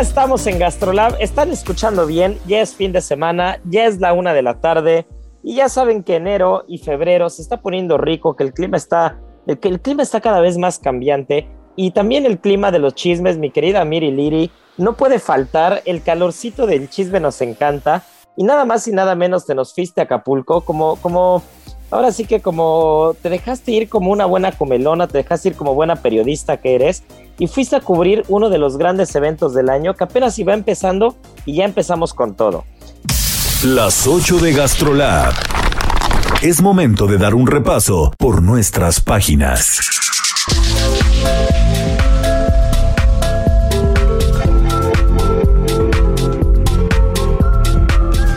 Estamos en Gastrolab, están escuchando bien, ya es fin de semana, ya es la una de la tarde y ya saben que enero y febrero se está poniendo rico, que el clima está, el clima está cada vez más cambiante y también el clima de los chismes, mi querida Miri Liri, no puede faltar, el calorcito del chisme nos encanta y nada más y nada menos te nos fuiste a Acapulco como, como, ahora sí que como te dejaste ir como una buena comelona, te dejaste ir como buena periodista que eres y fuiste a cubrir uno de los grandes eventos del año que apenas iba empezando y ya empezamos con todo. Las 8 de GastroLab. Es momento de dar un repaso por nuestras páginas.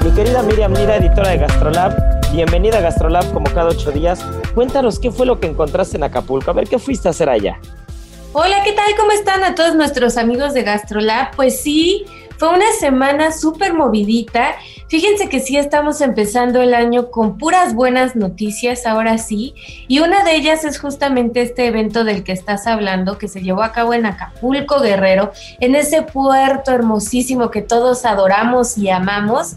Mi querida Miriam Lira, editora de Gastrolab, bienvenida a Gastrolab como cada ocho días. Cuéntanos qué fue lo que encontraste en Acapulco, a ver qué fuiste a hacer allá. Hola, ¿qué tal? ¿Cómo están a todos nuestros amigos de GastroLab? Pues sí, fue una semana súper movidita. Fíjense que sí estamos empezando el año con puras buenas noticias, ahora sí. Y una de ellas es justamente este evento del que estás hablando, que se llevó a cabo en Acapulco, Guerrero, en ese puerto hermosísimo que todos adoramos y amamos.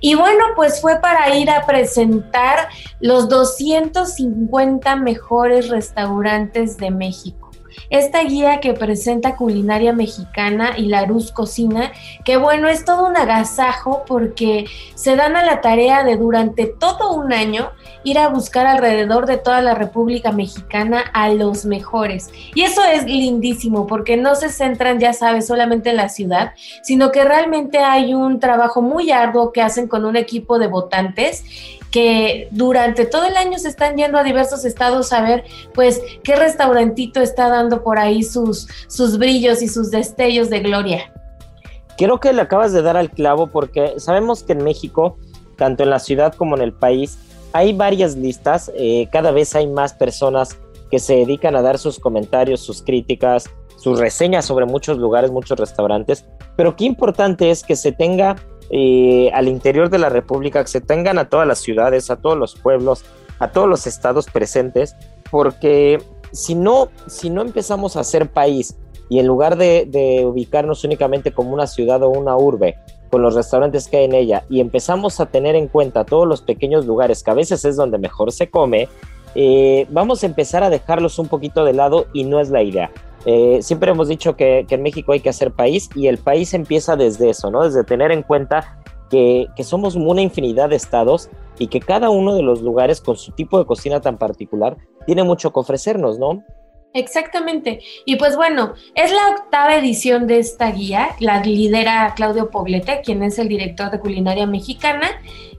Y bueno, pues fue para ir a presentar los 250 mejores restaurantes de México esta guía que presenta culinaria mexicana y la Rus Cocina, que bueno, es todo un agasajo porque se dan a la tarea de durante todo un año ir a buscar alrededor de toda la República Mexicana a los mejores. Y eso es lindísimo porque no se centran, ya sabes, solamente en la ciudad, sino que realmente hay un trabajo muy arduo que hacen con un equipo de votantes que durante todo el año se están yendo a diversos estados a ver pues qué restaurantito está dando por ahí sus, sus brillos y sus destellos de gloria. Creo que le acabas de dar al clavo porque sabemos que en México, tanto en la ciudad como en el país, hay varias listas, eh, cada vez hay más personas que se dedican a dar sus comentarios, sus críticas, sus reseñas sobre muchos lugares, muchos restaurantes, pero qué importante es que se tenga eh, al interior de la República, que se tengan a todas las ciudades, a todos los pueblos, a todos los estados presentes, porque si no, si no empezamos a ser país y en lugar de, ubicarnos únicamente como una ciudad o una urbe, con los restaurantes que hay en ella, y empezamos a tener en cuenta todos los pequeños lugares que a veces es donde mejor se come, eh, vamos a empezar a dejarlos un poquito de lado y no es la idea. Eh, siempre hemos dicho que, en México hay que hacer país y el país empieza desde eso, ¿no? Desde tener en cuenta que, que, somos una infinidad de estados y que cada uno de los lugares con su tipo de cocina tan particular tiene mucho que ofrecernos, ¿no? Exactamente. Y pues bueno, es la octava edición de esta guía, la lidera Claudio Poblete, quien es el director de culinaria mexicana.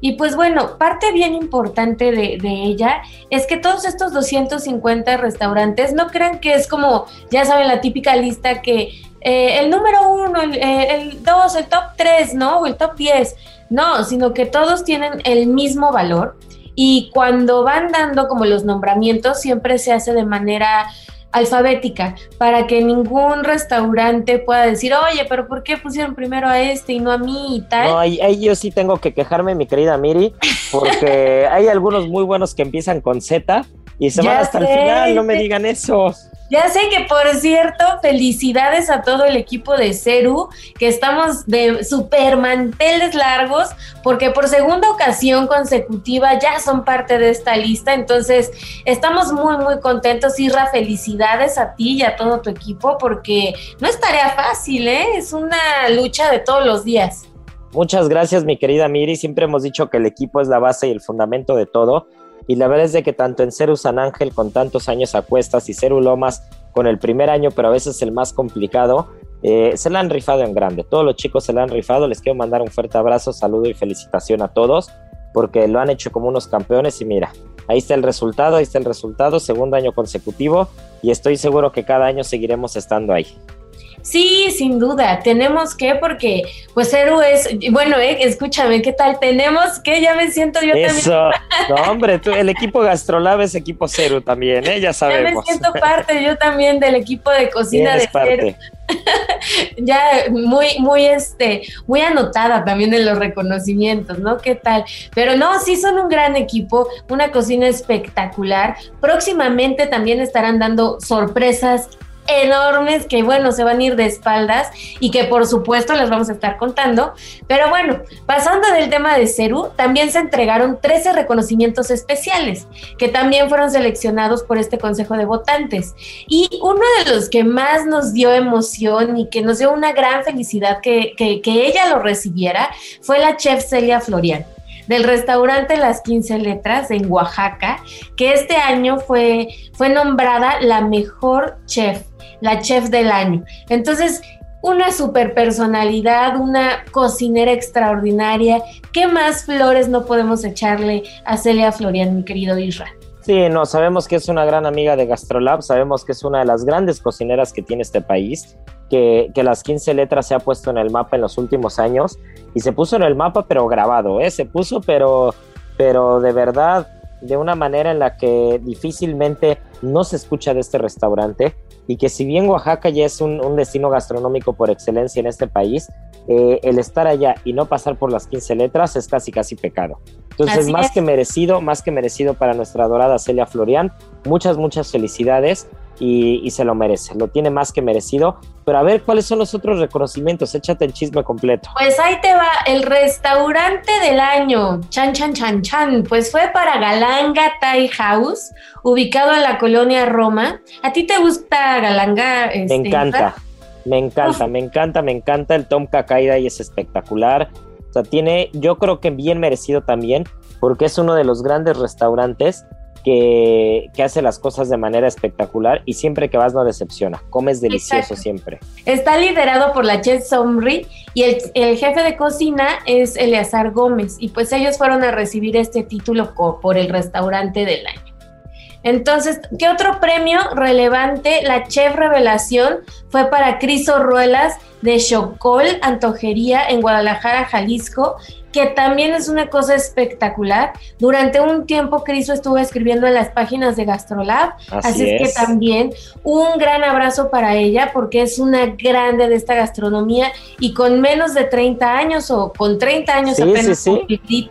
Y pues bueno, parte bien importante de, ella es que todos estos 250 restaurantes no crean que es como, ya saben, la típica lista que eh, el número uno, el, eh, el dos, el top tres, ¿no? O el top diez. No, sino que todos tienen el mismo valor y cuando van dando como los nombramientos siempre se hace de manera alfabética para que ningún restaurante pueda decir, oye, pero ¿por qué pusieron primero a este y no a mí y tal? No, ahí, ahí yo sí tengo que quejarme, mi querida Miri, porque hay algunos muy buenos que empiezan con Z y se Ya van hasta el final, no me digan eso. Ya sé que, por cierto, felicidades a todo el equipo de Ceru, que estamos de super manteles largos, porque por segunda ocasión consecutiva ya son parte de esta lista. Entonces, estamos muy, muy contentos. Isra, felicidades a ti y a todo tu equipo, porque no es tarea fácil, ¿eh? Es una lucha de todos los días. Muchas gracias, mi querida Miri. Siempre hemos dicho que el equipo es la base y el fundamento de todo. Y la verdad es de que tanto en Ceru San Ángel con tantos años a cuestas y Ceru Lomas con el primer año, pero a veces el más complicado, eh, se la han rifado en grande. Todos los chicos se la han rifado. Les quiero mandar un fuerte abrazo, saludo y felicitación a todos porque lo han hecho como unos campeones y mira, ahí está el resultado, ahí está el resultado, segundo año consecutivo y estoy seguro que cada año seguiremos estando ahí. Sí, sin duda, tenemos que, porque pues Ceru es, bueno, eh, escúchame, ¿qué tal? Tenemos que, ya me siento yo también no hombre, tú- el equipo Gastrolab es equipo cero también, ¿eh? ya Ya me sabemos. siento parte yo también del equipo de cocina de parte. Ya muy, muy, este, muy anotada también en los reconocimientos, ¿no? ¿Qué tal? Pero no, sí son un gran equipo, una cocina espectacular. Próximamente también estarán dando sorpresas enormes que bueno, se van a ir de espaldas y que por supuesto les vamos a estar contando. Pero bueno, pasando del tema de Ceru, también se entregaron 13 reconocimientos especiales que también fueron seleccionados por este Consejo de Votantes. Y uno de los que más nos dio emoción y que nos dio una gran felicidad que, que, que ella lo recibiera fue la chef Celia Florian del restaurante Las 15 Letras en Oaxaca, que este año fue, fue nombrada la mejor chef, la chef del año. Entonces, una super personalidad, una cocinera extraordinaria. ¿Qué más flores no podemos echarle a Celia Florian, mi querido Isra? Sí, no, sabemos que es una gran amiga de Gastrolab, sabemos que es una de las grandes cocineras que tiene este país, que, que las 15 letras se ha puesto en el mapa en los últimos años y se puso en el mapa pero grabado, ¿eh? se puso pero, pero de verdad de una manera en la que difícilmente no se escucha de este restaurante y que si bien Oaxaca ya es un, un destino gastronómico por excelencia en este país, eh, el estar allá y no pasar por las 15 letras es casi casi pecado. Entonces, Así más es. que merecido, más que merecido para nuestra adorada Celia Florian. Muchas, muchas felicidades y, y se lo merece. Lo tiene más que merecido. Pero a ver, ¿cuáles son los otros reconocimientos? Échate el chisme completo. Pues ahí te va, el restaurante del año, chan, chan, chan, chan, pues fue para Galanga Thai House, ubicado en la colonia Roma. ¿A ti te gusta Galanga? Me este, encanta, me encanta, me encanta, me encanta. El Tom Kakaida y es espectacular. O sea, tiene, yo creo que bien merecido también, porque es uno de los grandes restaurantes que, que hace las cosas de manera espectacular y siempre que vas no decepciona. Comes delicioso Exacto. siempre. Está liderado por la chef Somri y el, el jefe de cocina es Eleazar Gómez y pues ellos fueron a recibir este título por el restaurante del año. Entonces, ¿qué otro premio relevante? La chef revelación fue para Criso Ruelas de Chocol Antojería en Guadalajara, Jalisco, que también es una cosa espectacular. Durante un tiempo Criso estuvo escribiendo en las páginas de Gastrolab, Así, Así, es. es. que también un gran abrazo para ella porque es una grande de esta gastronomía y con menos de 30 años o con 30 años Sí, apenas sí,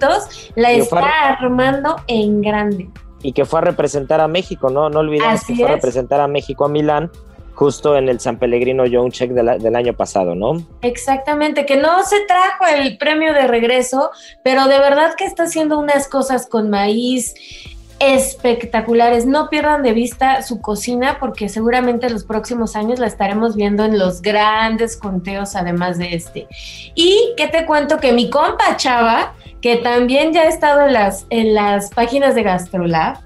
la Yo está armando en grande. y que fue a representar a México, ¿no? No olvidemos Así que fue a es. representar a México a Milán, justo en el San Pellegrino Young Check de la- del año pasado, ¿no? Exactamente, que no se trajo el premio de regreso, pero de verdad que está haciendo unas cosas con maíz espectaculares. No pierdan de vista su cocina porque seguramente los próximos años la estaremos viendo en los grandes conteos además de este. Y que te cuento que mi compa Chava, que también ya ha estado en las, en las páginas de Gastrolab,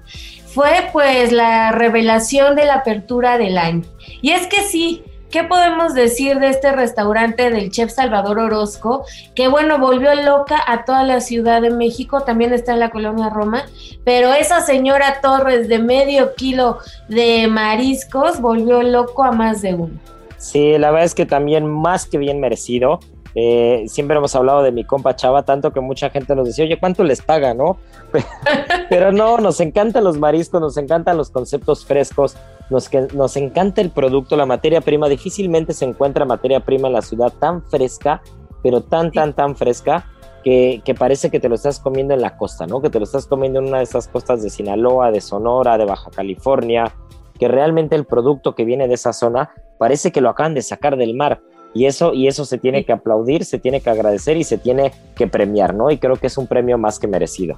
fue pues la revelación de la apertura del año. Y es que sí, ¿qué podemos decir de este restaurante del chef Salvador Orozco? Que bueno, volvió loca a toda la Ciudad de México, también está en la colonia Roma, pero esa señora Torres de medio kilo de mariscos volvió loco a más de uno. Sí, la verdad es que también más que bien merecido. Eh, siempre hemos hablado de mi compa Chava, tanto que mucha gente nos decía, oye, ¿cuánto les paga, no? Pero no, nos encantan los mariscos, nos encantan los conceptos frescos, nos, nos encanta el producto, la materia prima. Difícilmente se encuentra materia prima en la ciudad tan fresca, pero tan, tan, tan fresca. Que, que, parece que te lo estás comiendo en la costa, ¿no? Que te lo estás comiendo en una de esas costas de Sinaloa, de Sonora, de Baja California, que realmente el producto que viene de esa zona parece que lo acaban de sacar del mar. Y eso, y eso se tiene que aplaudir, se tiene que agradecer y se tiene que premiar, ¿no? Y creo que es un premio más que merecido.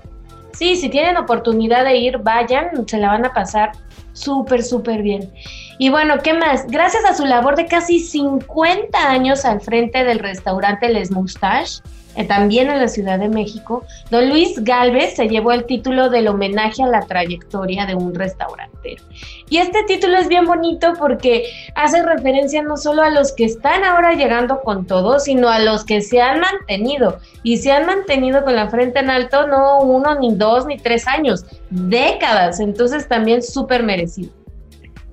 Sí, si tienen oportunidad de ir, vayan, se la van a pasar súper, súper bien. Y bueno, ¿qué más? Gracias a su labor de casi 50 años al frente del restaurante Les Moustaches, también en la Ciudad de México, don Luis Galvez se llevó el título del homenaje a la trayectoria de un restaurantero. Y este título es bien bonito porque hace referencia no solo a los que están ahora llegando con todo, sino a los que se han mantenido. Y se han mantenido con la frente en alto no uno, ni dos, ni tres años, décadas. Entonces también súper merecido.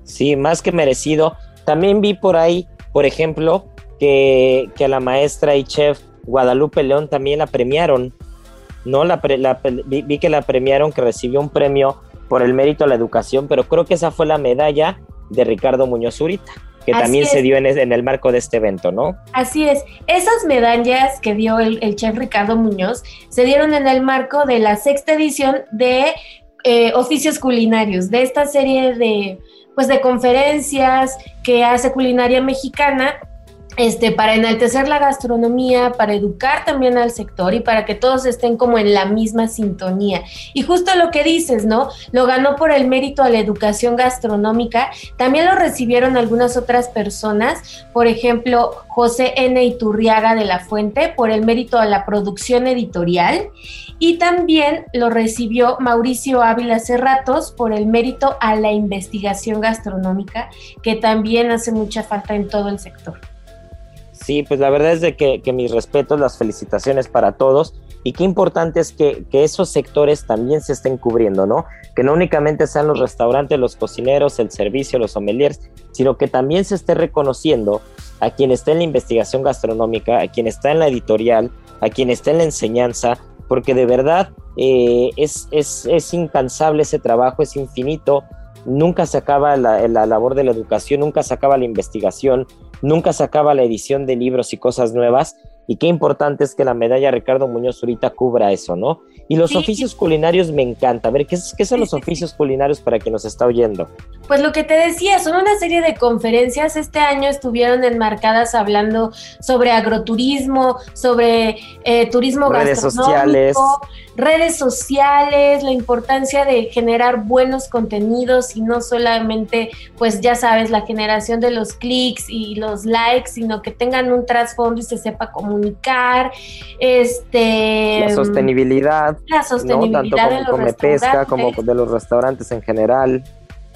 Sí, más que merecido. También vi por ahí, por ejemplo, que, que a la maestra y chef Guadalupe León también la premiaron, ¿no? La, vi, que la premiaron, que recibió un premio por el mérito a la educación, pero creo que esa fue la medalla de Ricardo Muñoz Zurita, que también se dio en, el marco de este evento, ¿no? Así es. Esas medallas que dio el, chef Ricardo Muñoz se dieron en el marco de la sexta edición de eh, oficios culinarios, de esta serie de, pues, de conferencias que hace Culinaria Mexicana este, para enaltecer la gastronomía, para educar también al sector y para que todos estén como en la misma sintonía. Y justo lo que dices, ¿no? Lo ganó por el mérito a la educación gastronómica. También lo recibieron algunas otras personas, por ejemplo, José N. Iturriaga de la Fuente por el mérito a la producción editorial. Y también lo recibió Mauricio Ávila Cerratos por el mérito a la investigación gastronómica, que también hace mucha falta en todo el sector. Sí, pues la verdad es de que, mis respetos, las felicitaciones para todos. Y qué importante es que, esos sectores también se estén cubriendo, ¿no? Que no únicamente sean los restaurantes, los cocineros, el servicio, los sommeliers, sino que también se esté reconociendo a quien está en la investigación gastronómica, a quien está en la editorial, a quien está en la enseñanza, porque de verdad eh, es, es, es incansable ese trabajo, es infinito. Nunca se acaba la, labor de la educación, nunca se acaba la investigación, nunca se acaba la edición de libros y cosas nuevas. Y qué importante es que la medalla Ricardo Muñoz ahorita cubra eso, ¿no? Y los oficios culinarios me encanta. A ver, ¿qué, qué son los oficios culinarios para quien nos está oyendo? Pues lo que te decía, son una serie de conferencias. Este año estuvieron enmarcadas hablando sobre agroturismo, sobre eh, turismo redes sociales. redes sociales, la importancia de generar buenos contenidos y no solamente, pues ya sabes, la generación de los clics y los likes, sino que tengan un trasfondo y se sepa comunicar. Este, la sostenibilidad. La sostenibilidad Tanto como, de los pesca, como de los restaurantes en general.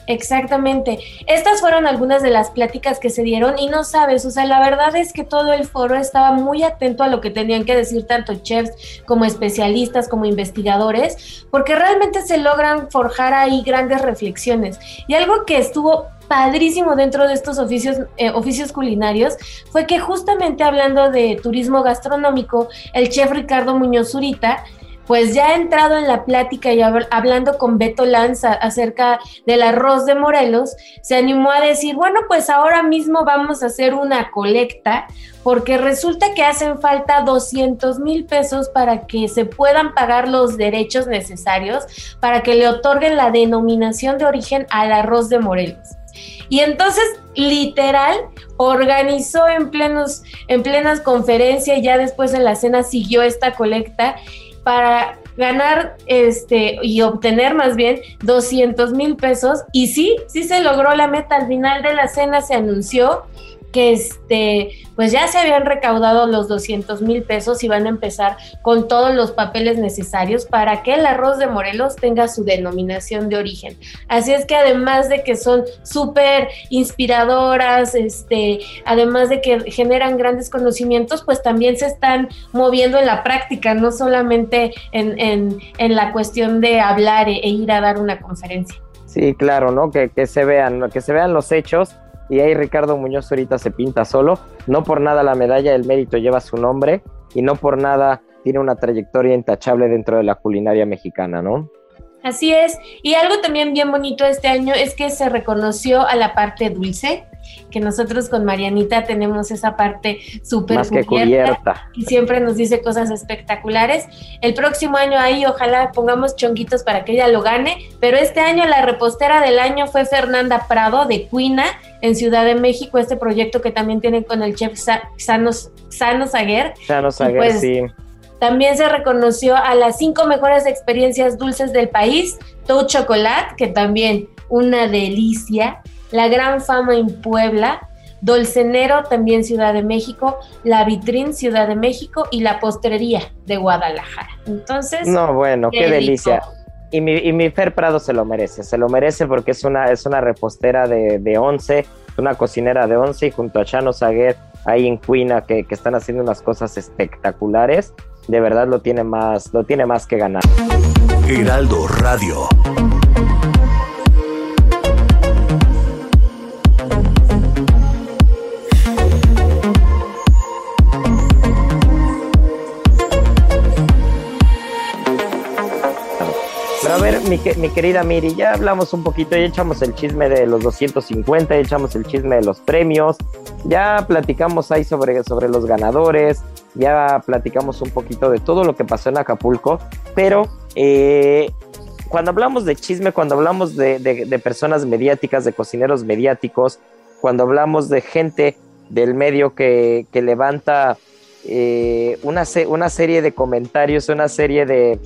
Exactamente. Estas fueron algunas de las pláticas que se dieron y no sabes, o sea, la verdad es que todo el foro estaba muy atento a lo que tenían que decir tanto chefs como especialistas, como investigadores, porque realmente se logran forjar ahí grandes reflexiones. Y algo que estuvo padrísimo dentro de estos oficios, eh, oficios culinarios fue que justamente hablando de turismo gastronómico, el chef Ricardo Muñoz Zurita pues ya entrado en la plática y hablando con Beto Lanza acerca del arroz de Morelos, se animó a decir, bueno, pues ahora mismo vamos a hacer una colecta porque resulta que hacen falta 200 mil pesos para que se puedan pagar los derechos necesarios para que le otorguen la denominación de origen al arroz de Morelos. Y entonces, literal, organizó en, plenos, en plenas conferencias ya después en la cena siguió esta colecta para ganar este y obtener más bien 200 mil pesos. Y sí, sí se logró la meta. Al final de la cena se anunció que este, pues ya se habían recaudado los 200 mil pesos y van a empezar con todos los papeles necesarios para que el arroz de Morelos tenga su denominación de origen. Así es que además de que son súper inspiradoras, este, además de que generan grandes conocimientos, pues también se están moviendo en la práctica, no solamente en, en, la cuestión de hablar e, e, ir a dar una conferencia. Sí, claro, ¿no? Que, que se vean, que se vean los hechos y ahí Ricardo Muñoz ahorita se pinta solo. No por nada la medalla del mérito lleva su nombre y no por nada tiene una trayectoria intachable dentro de la culinaria mexicana, ¿no? Así es. Y algo también bien bonito este año es que se reconoció a la parte dulce, que nosotros con Marianita tenemos esa parte súper cubierta, y siempre nos dice cosas espectaculares. El próximo año ahí ojalá pongamos chonguitos para que ella lo gane, pero este año la repostera del año fue Fernanda Prado de Cuina en Ciudad de México, este proyecto que también tienen con el chef Sanos, Sano Saguer. Sano Saguer, pues, sí también se reconoció a las cinco mejores experiencias dulces del país, Tou Chocolate, que también una delicia, La Gran Fama en Puebla, Dolcenero, también Ciudad de México, La Vitrín, Ciudad de México y La Postrería de Guadalajara. Entonces... No, bueno, qué, delicia. Y mi, y mi, Fer Prado se lo merece, se lo merece porque es una, es una repostera de, de once, una cocinera de once y junto a Chano Saguer ahí en Cuina que, que están haciendo unas cosas espectaculares de verdad lo tiene más, lo tiene más que ganar. Heraldo Radio. Mi, querida Miri, ya hablamos un poquito, ya echamos el chisme de los 250, ya echamos el chisme de los premios, ya platicamos ahí sobre, sobre los ganadores, ya platicamos un poquito de todo lo que pasó en Acapulco, pero eh, cuando hablamos de chisme, cuando hablamos de, personas mediáticas, de cocineros mediáticos, cuando hablamos de gente del medio que, levanta eh, una, una, serie de comentarios, una serie de,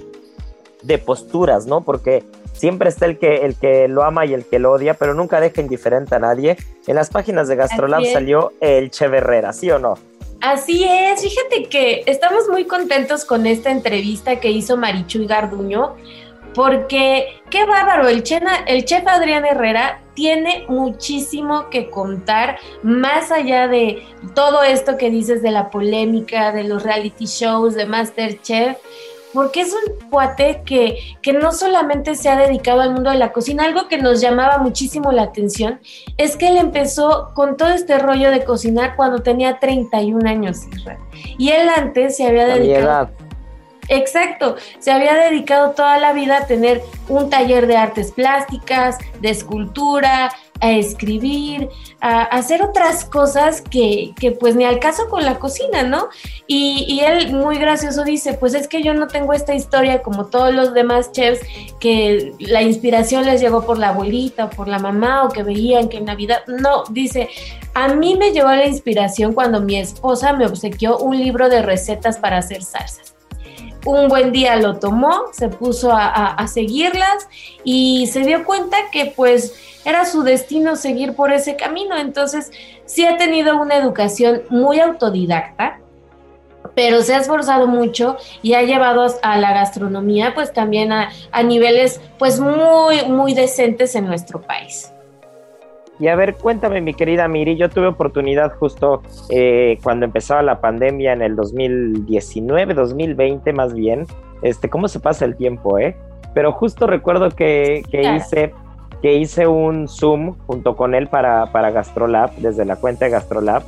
posturas, ¿no? Porque siempre está el que, el que lo ama y el que lo odia, pero nunca deja indiferente a nadie. En las páginas de Gastrolab salió el Che Herrera, ¿sí o no? Así es, fíjate que estamos muy contentos con esta entrevista que hizo Marichuy Garduño, porque qué bárbaro, el, el chef Adrián Herrera tiene muchísimo que contar, más allá de todo esto que dices de la polémica, de los reality shows, de Masterchef porque es un cuate que, que no solamente se ha dedicado al mundo de la cocina, algo que nos llamaba muchísimo la atención es que él empezó con todo este rollo de cocinar cuando tenía 31 años. Y él antes se había dedicado... Exacto, se había dedicado toda la vida a tener un taller de artes plásticas, de escultura, a escribir, a, hacer otras cosas que, que, pues ni al caso con la cocina, ¿no? Y, él muy gracioso dice, pues es que yo no tengo esta historia como todos los demás chefs, que la inspiración les llegó por la abuelita o por la mamá o que veían que en Navidad, no, dice, a mí me llegó la inspiración cuando mi esposa me obsequió un libro de recetas para hacer salsas un buen día lo tomó, se puso a, a, seguirlas y se dio cuenta que pues era su destino seguir por ese camino. Entonces sí ha tenido una educación muy autodidacta, pero se ha esforzado mucho y ha llevado a la gastronomía pues también a, a niveles pues muy, muy decentes en nuestro país. Y a ver, cuéntame, mi querida Miri, yo tuve oportunidad justo eh, cuando empezaba la pandemia en el 2019, 2020 más bien. Este, ¿cómo se pasa el tiempo, eh? Pero justo recuerdo que, hice que hice un Zoom junto con él para, para Gastrolab, desde la cuenta de Gastrolab.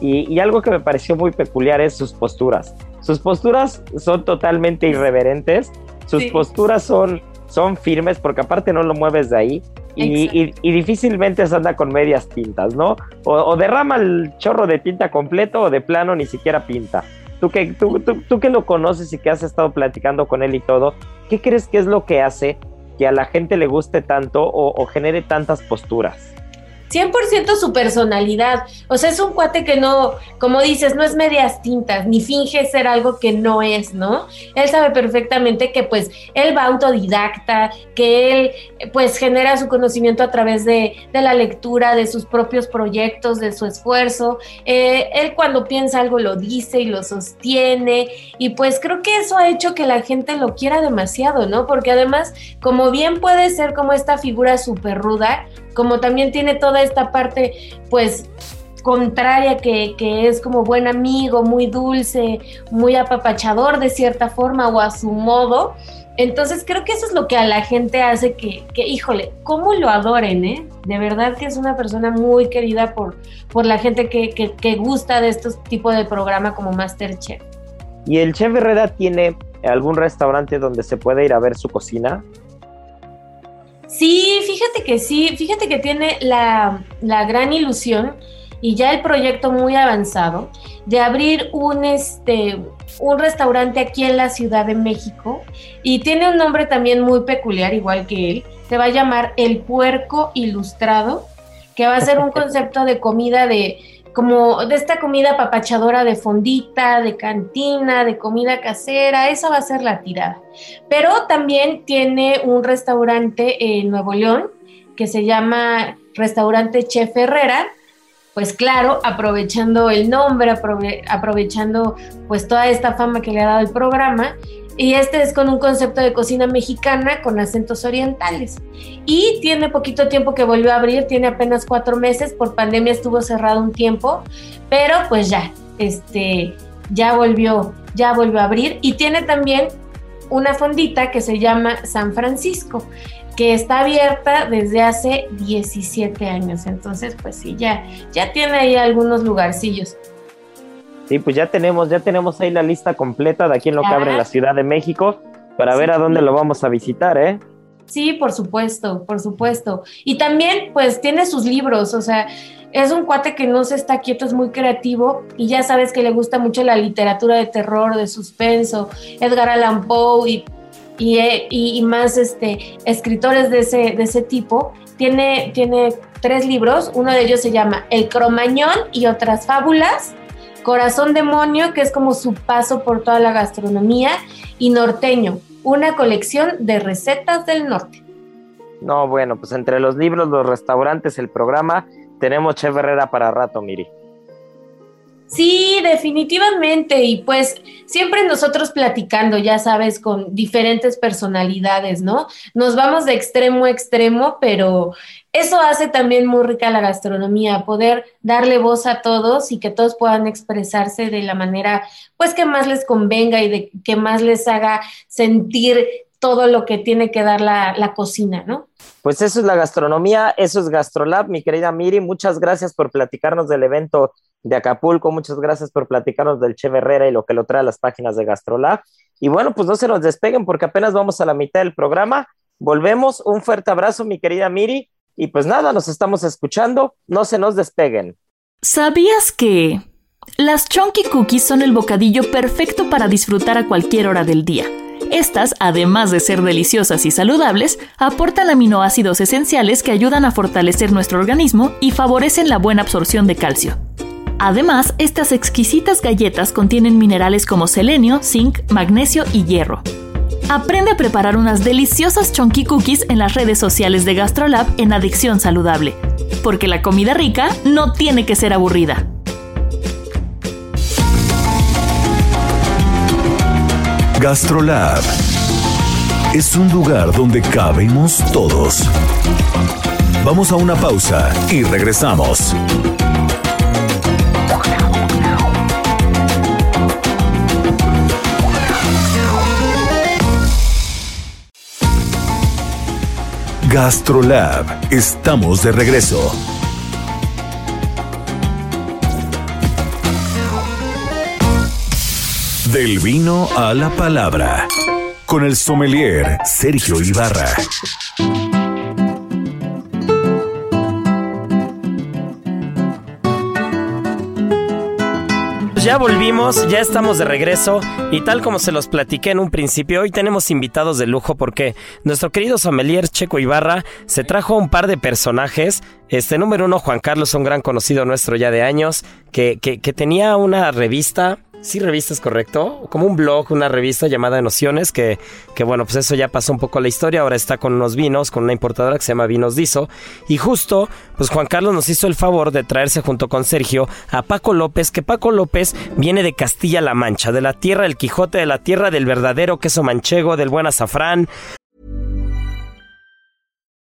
Y, algo que me pareció muy peculiar es sus posturas. Sus posturas son totalmente irreverentes, sus posturas son, son firmes porque aparte no lo mueves de ahí y, difícilmente se anda con medias tintas, ¿no? O, derrama el chorro de tinta completo o de plano ni siquiera pinta. Tú que, tú, tú, que lo conoces y que has estado platicando con él y todo, ¿qué crees que es lo que hace que a la gente le guste tanto o genere tantas posturas? 100% su personalidad. O sea, es un cuate que no, como dices, no es medias tintas, ni finge ser algo que no es, ¿no? Él sabe perfectamente que pues él va autodidacta, que él pues genera su conocimiento a través de, la lectura, de sus propios proyectos, de su esfuerzo. Eh, él cuando piensa algo lo dice y lo sostiene. Y pues creo que eso ha hecho que la gente lo quiera demasiado, ¿no? Porque además, como bien puede ser como esta figura súper ruda, como también tiene toda esta parte, pues contraria, que, que, es como buen amigo, muy dulce, muy apapachador de cierta forma o a su modo. Entonces creo que eso es lo que a la gente hace que, que híjole, cómo lo adoren, ¿eh? De verdad que es una persona muy querida por, por la gente que, que, gusta de estos tipos de programa como Masterchef. ¿Y el chef Herrera tiene algún restaurante donde se puede ir a ver su cocina? Sí, fíjate que sí, fíjate que tiene la, la gran ilusión y ya el proyecto muy avanzado de abrir un, este, un restaurante aquí en la Ciudad de México y tiene un nombre también muy peculiar, igual que él. Se va a llamar El Puerco Ilustrado, que va a ser un concepto de comida de como de esta comida papachadora de fondita, de cantina, de comida casera, esa va a ser la tirada. Pero también tiene un restaurante en Nuevo León que se llama Restaurante Chef Herrera, pues claro, aprovechando el nombre, aprovechando pues toda esta fama que le ha dado el programa. Y este es con un concepto de cocina mexicana con acentos orientales. Y tiene poquito tiempo que volvió a abrir, tiene apenas cuatro meses, por pandemia estuvo cerrado un tiempo, pero pues ya, este, ya volvió, ya volvió a abrir. Y tiene también una fondita que se llama San Francisco que está abierta desde hace 17 años. Entonces, pues sí, ya, ya tiene ahí algunos lugarcillos. Sí, pues ya tenemos, ya tenemos ahí la lista completa de aquí en lo que abre en la Ciudad de México para ver a dónde lo vamos a visitar, ¿eh? Sí, por supuesto, por supuesto. Y también, pues, tiene sus libros, o sea, es un cuate que no se está quieto, es muy creativo y ya sabes que le gusta mucho la literatura de terror, de suspenso, Edgar Allan Poe y eh, y, y, más este, escritores de ese, de ese tipo. Tiene, tiene tres libros, uno de ellos se llama El Cromañón y otras fábulas, Corazón Demonio, que es como su paso por toda la gastronomía, y Norteño, una colección de recetas del norte. No, bueno, pues entre los libros, los restaurantes, el programa, tenemos Chef Herrera para rato, Miri. Sí, definitivamente. Y pues siempre nosotros platicando, ya sabes, con diferentes personalidades, ¿no? Nos vamos de extremo a extremo, pero eso hace también muy rica la gastronomía, poder darle voz a todos y que todos puedan expresarse de la manera, pues, que más les convenga y de que más les haga sentir todo lo que tiene que dar la, cocina, ¿no? Pues eso es la gastronomía, eso es GastroLab, mi querida Miri. Muchas gracias por platicarnos del evento de Acapulco. Muchas gracias por platicarnos del Che Herrera y lo que lo trae a las páginas de GastroLab. Y bueno, pues no se nos despeguen porque apenas vamos a la mitad del programa. Volvemos. Un fuerte abrazo, mi querida Miri. Y pues nada, nos estamos escuchando. No se nos despeguen. ¿Sabías que las Chunky Cookies son el bocadillo perfecto para disfrutar a cualquier hora del día? Estas, además de ser deliciosas y saludables, aportan aminoácidos esenciales que ayudan a fortalecer nuestro organismo y favorecen la buena absorción de calcio. Además, estas exquisitas galletas contienen minerales como selenio, zinc, magnesio y hierro. Aprende a preparar unas deliciosas chunky cookies en las redes sociales de GastroLab en Adicción Saludable, porque la comida rica no tiene que ser aburrida. GastroLab es un lugar donde cabemos todos. Vamos a una pausa y regresamos. GastroLab, estamos de regreso. Del vino a la palabra. Con el sommelier Sergio Ibarra. Ya volvimos, ya estamos de regreso y tal como se los platiqué en un principio, hoy tenemos invitados de lujo porque nuestro querido sommelier Checo Ibarra se trajo un par de personajes. Este número uno, Juan Carlos, un gran conocido nuestro ya de años, que, que, que tenía una revista sí revistas, correcto, como un blog, una revista llamada Nociones, que, que bueno, pues eso ya pasó un poco la historia, ahora está con unos vinos, con una importadora que se llama Vinos Dizo, y justo, pues Juan Carlos nos hizo el favor de traerse junto con Sergio a Paco López, que Paco López viene de Castilla-La Mancha, de la tierra del Quijote, de la tierra del verdadero queso manchego, del buen azafrán,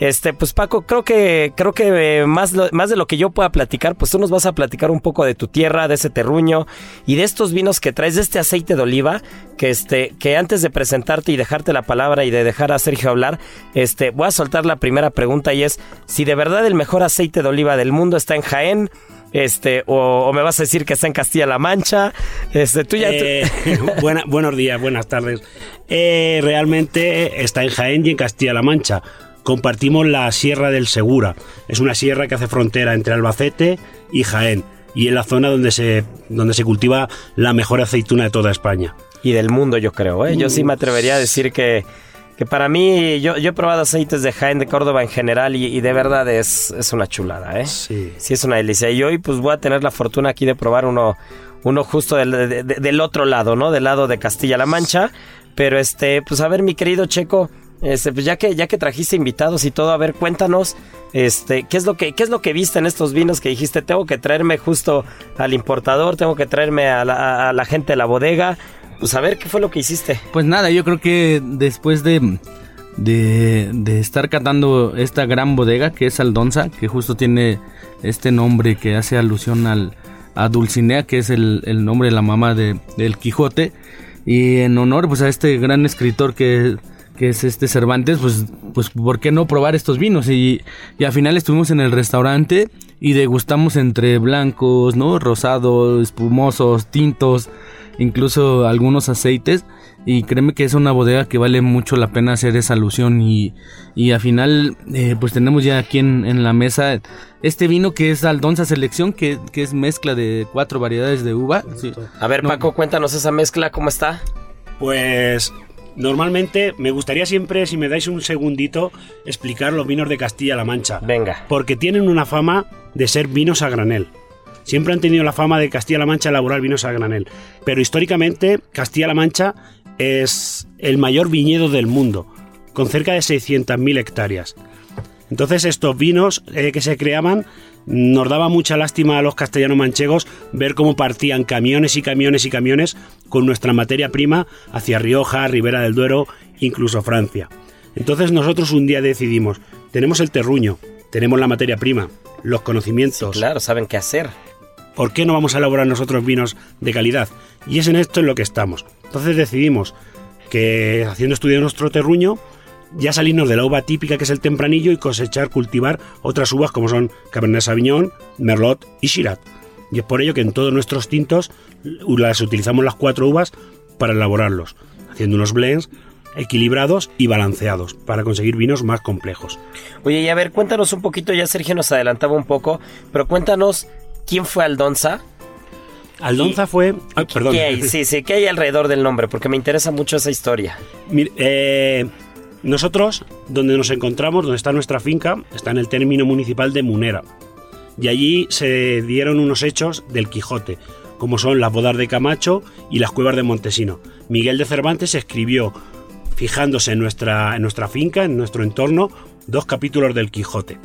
Este, pues Paco, creo que, creo que eh, más, más de lo que yo pueda platicar, pues tú nos vas a platicar un poco de tu tierra, de ese terruño y de estos vinos que traes, de este aceite de oliva, que este, que antes de presentarte y dejarte la palabra y de dejar a Sergio hablar, este, voy a soltar la primera pregunta y es si de verdad el mejor aceite de oliva del mundo está en Jaén. Este, o, o me vas a decir que está en Castilla-La Mancha. Este, tú ya. Eh, buenos días, buenas tardes. Eh, realmente está en Jaén y en Castilla-La Mancha. Compartimos la Sierra del Segura. Es una sierra que hace frontera entre Albacete y Jaén. Y es la zona donde se, donde se cultiva la mejor aceituna de toda España. y del mundo, yo creo. ¿eh? Yo sí me atrevería a decir que, que para mí, yo, yo he probado aceites de Jaén, de Córdoba en general, y, y de verdad es, es una chulada, ¿eh? Sí. Sí, es una delicia. Y hoy, pues voy a tener la fortuna aquí de probar uno, uno justo del, de- de- del otro lado, ¿no? Del lado de Castilla-La Mancha. Pero este, pues a ver, mi querido Checo. Este, pues ya que, ya que trajiste invitados y todo, a ver, cuéntanos, este, ¿qué es lo que, qué es lo que viste en estos vinos que dijiste? Tengo que traerme justo al importador, tengo que traerme a la, a la gente de la bodega. Pues a ver, ¿qué fue lo que hiciste? Pues nada, yo creo que después de, de, de estar catando esta gran bodega que es Aldonza, que justo tiene este nombre que hace alusión al, a Dulcinea, que es el, el nombre de la mamá de, del Quijote, y en honor pues a este gran escritor que, que es este Cervantes, pues, pues ¿por qué no probar estos vinos? Y, y al final estuvimos en el restaurante y degustamos entre blancos, ¿no? Rosados, espumosos, tintos, incluso algunos aceites. Y créeme que es una bodega que vale mucho la pena hacer esa alusión. Y, y al final, eh, pues tenemos ya aquí en, en la mesa este vino que es Aldonza Selección, que, que es mezcla de cuatro variedades de uva. Sí. A ver, No. Paco, cuéntanos esa mezcla, ¿cómo está? Pues normalmente me gustaría siempre, si me dais un segundito, explicar los vinos de Castilla-La Mancha. Venga. Porque tienen una fama de ser vinos a granel. Siempre han tenido la fama de Castilla-La Mancha elaborar vinos a granel. Pero históricamente Castilla-La Mancha es el mayor viñedo del mundo, con cerca de 600.000 hectáreas. Entonces estos vinos eh, que se creaban nos daba mucha lástima a los castellanos manchegos ver cómo partían camiones y camiones y camiones con nuestra materia prima hacia Rioja, Ribera del Duero, incluso Francia. Entonces nosotros un día decidimos, tenemos el terruño, tenemos la materia prima, los conocimientos, Claro, saben qué hacer. ¿por qué no vamos a elaborar nosotros vinos de calidad? Y es en esto en lo que estamos. Entonces decidimos que haciendo estudio de nuestro terruño, ya salirnos de la uva típica que es el tempranillo y cosechar, cultivar otras uvas como son Cabernet Sauvignon, Merlot y Shiraz. Y es por ello que en todos nuestros tintos las utilizamos las cuatro uvas para elaborarlos, haciendo unos blends equilibrados y balanceados para conseguir vinos más complejos. Oye, y a ver, cuéntanos un poquito, ya Sergio nos adelantaba un poco, pero cuéntanos quién fue Aldonza. Aldonza fue... ay, perdón. ¿Qué hay? Sí, sí, ¿qué hay alrededor del nombre? Porque me interesa mucho esa historia. Mire, eh, nosotros, donde nos encontramos, donde está nuestra finca, está en el término municipal de Munera. Y allí se dieron unos hechos del Quijote, como son las bodas de Camacho y las cuevas de Montesino. Miguel de Cervantes escribió, fijándose en nuestra, en nuestra finca, en nuestro entorno, dos capítulos del Quijote.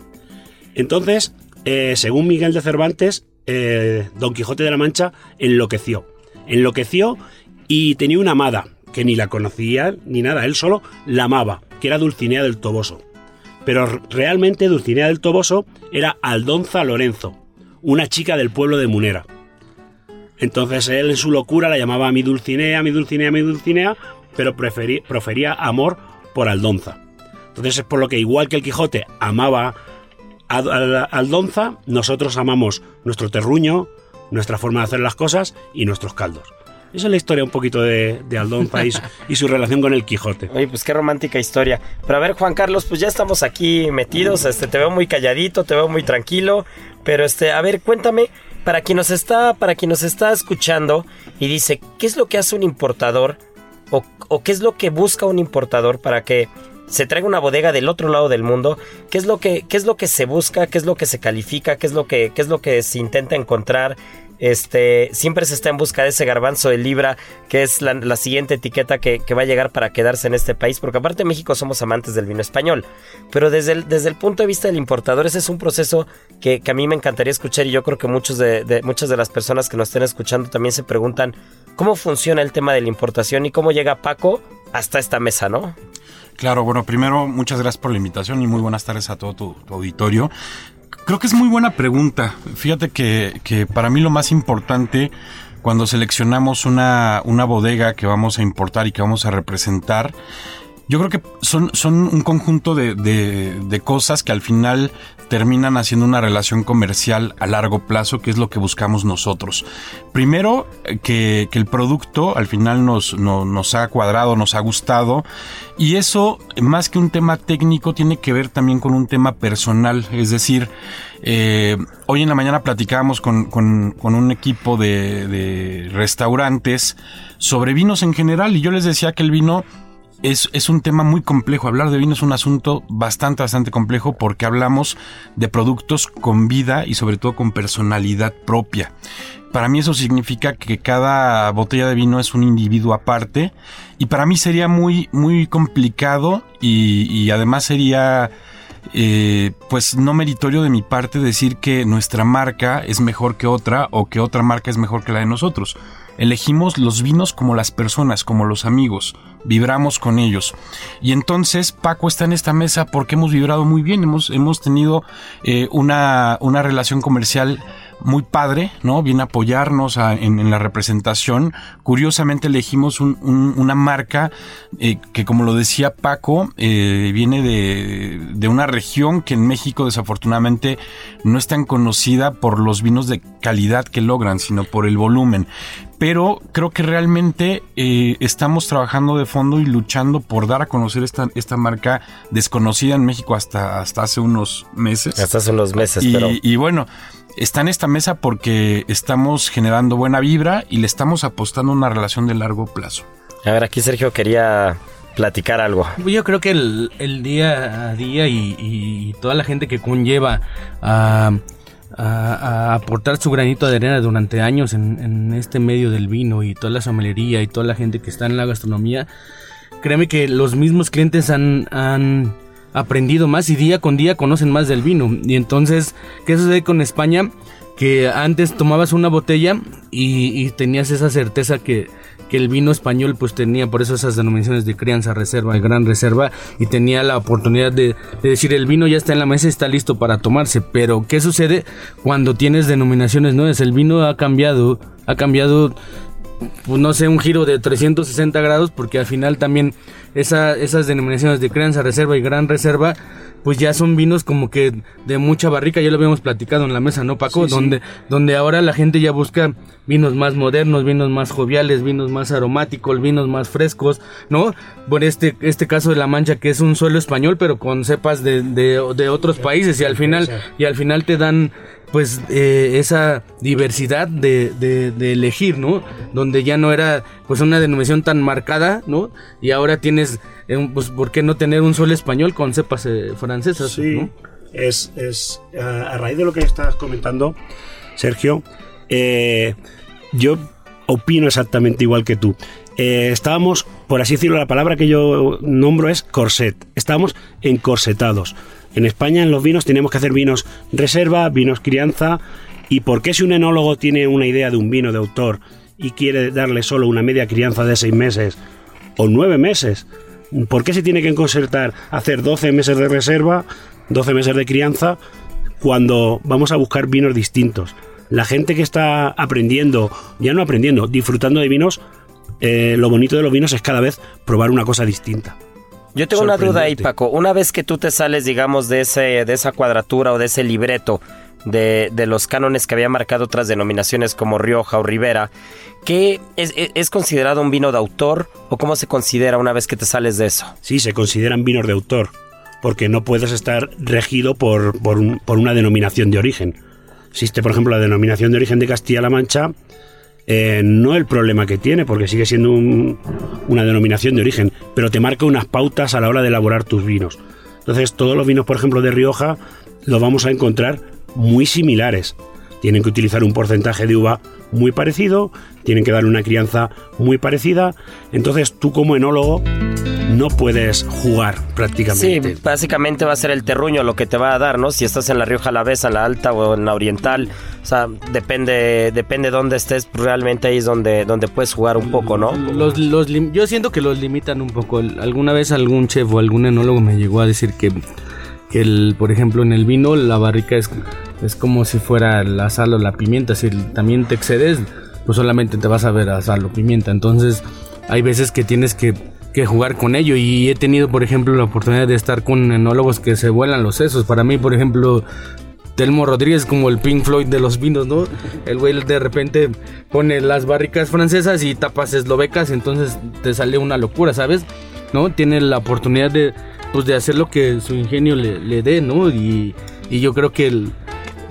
Entonces, eh, según Miguel de Cervantes, eh, Don Quijote de la Mancha enloqueció. Enloqueció y tenía una amada, que ni la conocía ni nada, él solo la amaba, que era Dulcinea del Toboso. Pero realmente Dulcinea del Toboso era Aldonza Lorenzo, una chica del pueblo de Munera. Entonces él en su locura la llamaba mi Dulcinea, mi Dulcinea, mi Dulcinea, pero profería amor por Aldonza. Entonces es por lo que igual que el Quijote amaba a Aldonza, nosotros amamos nuestro terruño, nuestra forma de hacer las cosas y nuestros caldos. Esa es la historia un poquito de, de Aldonza y, su- y su relación con el Quijote. Oye, pues qué romántica historia. Pero a ver, Juan Carlos, pues ya estamos aquí metidos. Este, te veo muy calladito, te veo muy tranquilo. Pero este, a ver, cuéntame, para quien nos está, para quien nos está escuchando y dice, ¿qué es lo que hace un importador? o, o qué es lo que busca un importador para que se traiga una bodega del otro lado del mundo, qué es lo que, qué es lo que se busca, qué es lo que se califica, qué es lo que, qué es lo que se intenta encontrar. Este, siempre se está en busca de ese garbanzo de libra, que es la, siguiente etiqueta que, va a llegar para quedarse en este país, porque aparte de México somos amantes del vino español. Pero desde el, desde el punto de vista del importador, ese es un proceso que, a mí me encantaría escuchar y yo creo que muchos de, muchas de las personas que nos estén escuchando también se preguntan cómo funciona el tema de la importación y cómo llega Paco hasta esta mesa, ¿no? Claro, bueno, primero muchas gracias por la invitación y muy buenas tardes a todo tu, auditorio. Creo que es muy buena pregunta. Fíjate que, que para mí lo más importante cuando seleccionamos una, una bodega que vamos a importar y que vamos a representar yo creo que son, son un conjunto de, de, cosas que al final terminan haciendo una relación comercial a largo plazo, que es lo que buscamos nosotros. Primero, que, que el producto al final nos, nos ha cuadrado, nos ha gustado, y eso, más que un tema técnico, tiene que ver también con un tema personal, es decir, eh, hoy en la mañana platicábamos con, con, con un equipo de, de restaurantes sobre vinos en general, y yo les decía que el vino es, un tema muy complejo. Hablar de vino es un asunto bastante, bastante complejo porque hablamos de productos con vida y sobre todo con personalidad propia. Para mí eso significa que cada botella de vino es un individuo aparte y para mí sería muy, muy complicado y, además sería... Eh, pues no meritorio de mi parte decir que nuestra marca es mejor que otra o que otra marca es mejor que la de nosotros. Elegimos los vinos como las personas, como los amigos, vibramos con ellos. Y entonces Paco está en esta mesa porque hemos vibrado muy bien, hemos, hemos tenido eh, una, una relación comercial muy padre, ¿no? Viene a apoyarnos en, la representación. Curiosamente elegimos una marca eh, que, como lo decía Paco, eh, viene de, de, una región que en México desafortunadamente no es tan conocida por los vinos de calidad que logran, sino por el volumen. Pero creo que realmente eh, estamos trabajando de fondo y luchando por dar a conocer esta, esta marca desconocida en México hasta, hasta hace unos meses. Hasta hace unos meses, y, pero... Y bueno, está en esta mesa porque estamos generando buena vibra y le estamos apostando una relación de largo plazo. A ver, aquí Sergio quería platicar algo. Yo creo que el, día a día y, toda la gente que conlleva a, aportar su granito de arena durante años en, este medio del vino y toda la somelería y toda la gente que está en la gastronomía, créeme que los mismos clientes han aprendido más y día con día conocen más del vino. Y entonces, ¿qué sucede con España? Que antes tomabas una botella y, tenías esa certeza que, el vino español pues tenía, por eso esas denominaciones de crianza, reserva y gran reserva, y tenía la oportunidad de, de decir el vino ya está en la mesa está listo para tomarse. Pero, ¿qué sucede cuando tienes denominaciones nuevas? El vino ha cambiado, ha cambiado pues no sé, un giro de 360 grados, porque al final también esa, esas denominaciones de crianza, reserva y gran reserva, pues ya son vinos como que de mucha barrica, ya lo habíamos platicado en la mesa, ¿no, Paco? donde, donde ahora la gente ya busca vinos más modernos, vinos más joviales, vinos más aromáticos, vinos más frescos, ¿no? Por este, este caso de La Mancha, que es un suelo español, pero con cepas de, de, otros países, y al final, y al final te dan pues eh, esa diversidad de, de, elegir, ¿no? Donde ya no era pues una denominación tan marcada, ¿no? Y ahora tienes, eh, pues, ¿por qué no tener un sol español con cepas eh, francesas? Sí, es, es a raíz de lo que estás comentando, Sergio, yo opino exactamente igual que tú. estábamos, por así decirlo, la palabra que yo nombro es corset. Estábamos encorsetados. En España en los vinos tenemos que hacer vinos reserva, vinos crianza. ¿Y por qué si un enólogo tiene una idea de un vino de autor y quiere darle solo una media crianza de seis meses o nueve meses? ¿Por qué se tiene que concertar hacer 12 meses de reserva, 12 meses de crianza, cuando vamos a buscar vinos distintos? La gente que está aprendiendo, ya no aprendiendo, disfrutando de vinos, eh, lo bonito de los vinos es cada vez probar una cosa distinta. Yo tengo una duda ahí, Paco. Una vez que tú te sales, digamos, de, ese, de esa cuadratura o de ese libreto de, los cánones que había marcado otras denominaciones como Rioja o Rivera, ¿qué es, considerado un vino de autor o cómo se considera una vez que te sales de eso? Sí, se consideran vinos de autor, porque no puedes estar regido por, por una denominación de origen. Existe, por ejemplo, la denominación de origen de Castilla-La Mancha, eh, no el problema que tiene, porque sigue siendo un- una denominación de origen, pero te marca unas pautas a la hora de elaborar tus vinos. Entonces, todos los vinos, por ejemplo, de Rioja, los vamos a encontrar muy similares. Tienen que utilizar un porcentaje de uva muy parecido, tienen que dar una crianza muy parecida. Entonces, tú como enólogo no puedes jugar Sí, prácticamente. básicamente va a ser el terruño lo que te va a dar, ¿no? Si estás en la Rioja Alavesa, en la Alta o en la Oriental, o sea, depende depende dónde estés, realmente ahí es donde, donde puedes jugar un poco, ¿no? Los, los yo siento que los limitan un poco. Alguna vez algún chef o algún enólogo me llegó a decir que, que el, por ejemplo, en el vino la barrica es, es como si fuera la sal o la pimienta. Si también te excedes, pues solamente te vas a ver a sal o pimienta. Entonces, hay veces que tienes que, que jugar con ello. Y he tenido, por ejemplo, la oportunidad de estar con enólogos que se vuelan los sesos. Para mí, por ejemplo, Telmo Rodríguez como el Pink Floyd de los vinos, ¿no? El güey de repente pone las barricas francesas y tapas eslovecas, entonces te sale una locura, ¿sabes? ¿No? Tiene la oportunidad de, pues, de hacer lo que su ingenio le, le dé, ¿no? Y, y yo creo que el-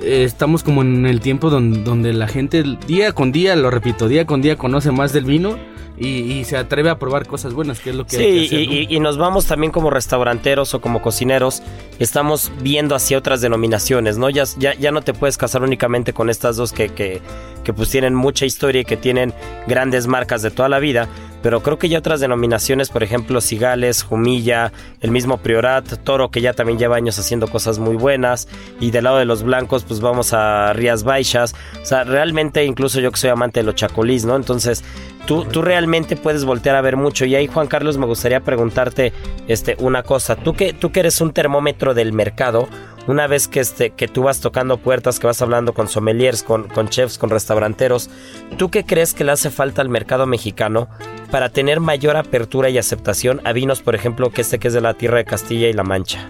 estamos como en el tiempo donde, donde la gente día con día, lo repito, día con día conoce más del vino y, y se atreve a probar cosas buenas, que es lo que hay que Sí, hacer, y, ¿no? y- y nos vamos también como restauranteros o como cocineros, estamos viendo hacia otras denominaciones, ¿no? Ya, ya, ya no te puedes casar únicamente con estas dos que, que, que pues tienen mucha historia y que tienen grandes marcas de toda la vida, pero creo que ya otras denominaciones, por ejemplo, Cigales, Jumilla, el mismo Priorat, Toro, que ya también lleva años haciendo cosas muy buenas, y del lado de los blancos, pues vamos a Rías Baixas, o sea, realmente incluso yo que soy amante de los chacolís, ¿no? Entonces, tú, tú realmente puedes voltear a ver mucho, y ahí, Juan Carlos, me gustaría preguntarte este, una cosa, tú que, tú que eres un termómetro del mercado, una vez que, este, que tú vas tocando puertas, que vas hablando con sommeliers, con, con chefs, con restauranteros, ¿tú qué crees que le hace falta al mercado mexicano para tener mayor apertura y aceptación a vinos, por ejemplo, que este que es de la tierra de Castilla y La Mancha?